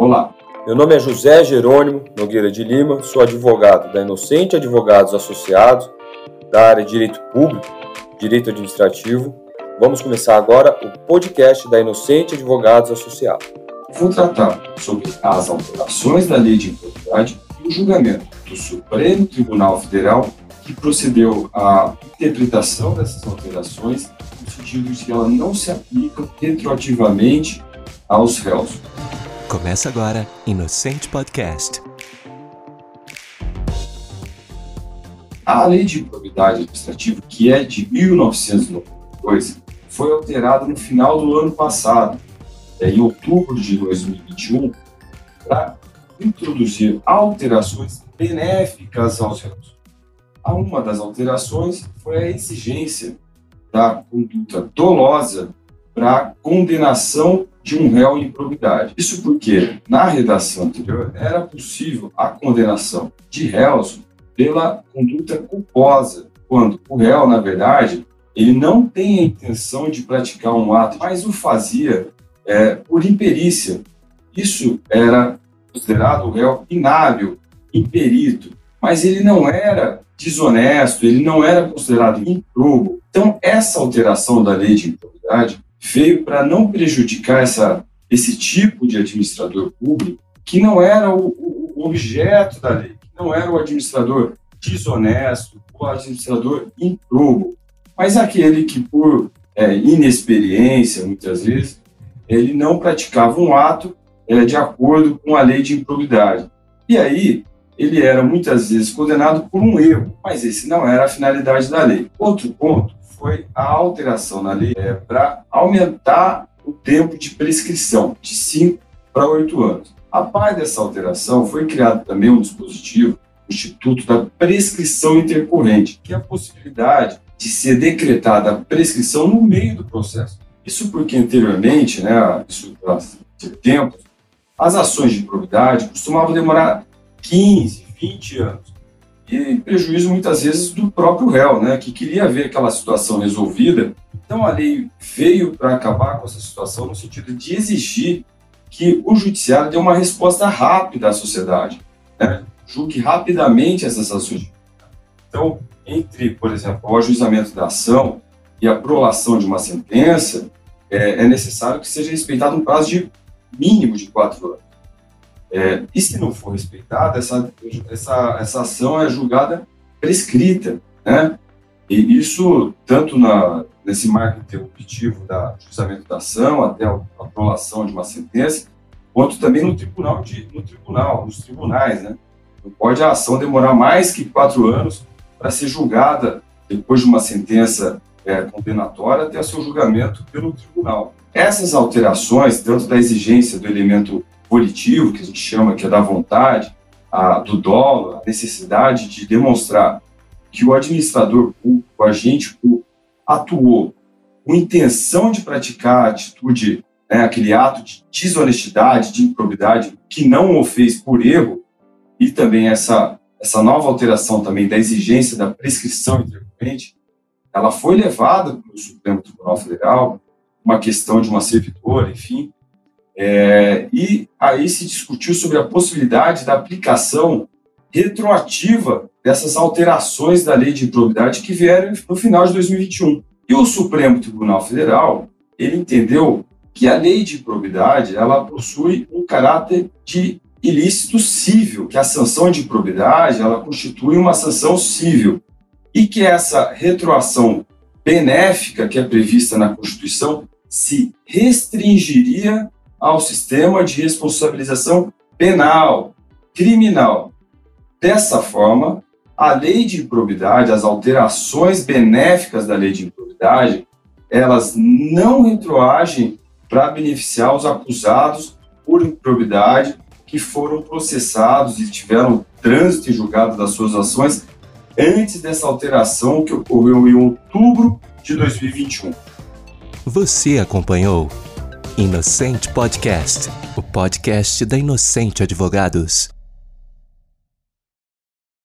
Olá, meu nome é José Jerônimo Nogueira de Lima, sou advogado da Inocente Advogados Associados, da área de Direito Público, Direito Administrativo. Vamos começar agora o podcast da Inocente Advogados Associados. Vou tratar sobre as alterações da Lei de Improbidade e o julgamento do Supremo Tribunal Federal que procedeu à interpretação dessas alterações no sentido de que elas não se aplicam retroativamente aos réus. Começa agora Inocente Podcast. A lei de improbidade administrativa, que é de 1992, foi alterada no final do ano passado, é, em outubro de 2021, para introduzir alterações benéficas aos réus. Uma das alterações foi a exigência da conduta dolosa para condenação de um réu em improbidade. Isso porque, na redação anterior, era possível a condenação de réus pela conduta culposa, quando o réu, na verdade, ele não tem a intenção de praticar um ato, mas o fazia é, por imperícia. Isso era considerado o réu inábil, imperito, mas ele não era desonesto, ele não era considerado improbo. Então, essa alteração da lei de improbidade veio para não prejudicar essa, esse tipo de administrador público que não era o, o objeto da lei, que não era o administrador desonesto, o administrador improbo, mas aquele que, por é, inexperiência, muitas vezes, ele não praticava um ato é, de acordo com a lei de improbidade. E aí, ele era muitas vezes condenado por um erro, mas esse não era a finalidade da lei. Outro ponto foi a alteração na lei é, para aumentar o tempo de prescrição de 5 para 8 anos. A par dessa alteração, foi criado também um dispositivo, o Instituto da Prescrição Intercorrente, que é a possibilidade de ser decretada a prescrição no meio do processo. Isso porque anteriormente, né, isso há tempo, as ações de probidade costumavam demorar 15, 20 anos e prejuízo muitas vezes do próprio réu, né, que queria ver aquela situação resolvida. Então a lei veio para acabar com essa situação no sentido de exigir que o judiciário dê uma resposta rápida à sociedade, né, julgue rapidamente essas ações. Então, entre, por exemplo, o ajuizamento da ação e a prolação de uma sentença, é, é necessário que seja respeitado um prazo de mínimo de quatro anos. É, e se não for respeitada, essa, essa, essa ação é julgada prescrita, né? E isso, tanto na, nesse marco interruptivo da juizamento da ação, até a aprovação de uma sentença, quanto também no tribunal, de, no tribunal, nos tribunais, né? Não pode a ação demorar mais que quatro anos para ser julgada depois de uma sentença é, condenatória até seu julgamento pelo tribunal. Essas alterações, tanto da exigência do elemento volitivo, que a gente chama que é da vontade, a, do dolo, a necessidade de demonstrar que o administrador público, o agente público, atuou com intenção de praticar a atitude, né, aquele ato de desonestidade, de improbidade, que não o fez por erro, e também essa, essa nova alteração também da exigência da prescrição intercorrente, ela foi levada pelo Supremo Tribunal Federal, uma questão de uma servidora, enfim, é, e aí se discutiu sobre a possibilidade da aplicação retroativa dessas alterações da lei de improbidade que vieram no final de 2021. E o Supremo Tribunal Federal, ele entendeu que a lei de improbidade, ela possui um caráter de ilícito civil, que a sanção de improbidade, ela constitui uma sanção civil e que essa retroação benéfica que é prevista na Constituição se restringiria ao sistema de responsabilização penal, criminal. Dessa forma, a lei de improbidade, as alterações benéficas da lei de improbidade, elas não retroagem para beneficiar os acusados por improbidade que foram processados e tiveram trânsito e julgado das suas ações antes dessa alteração que ocorreu em outubro de 2021. Você acompanhou Inocente Podcast, o podcast da Inocente Advogados.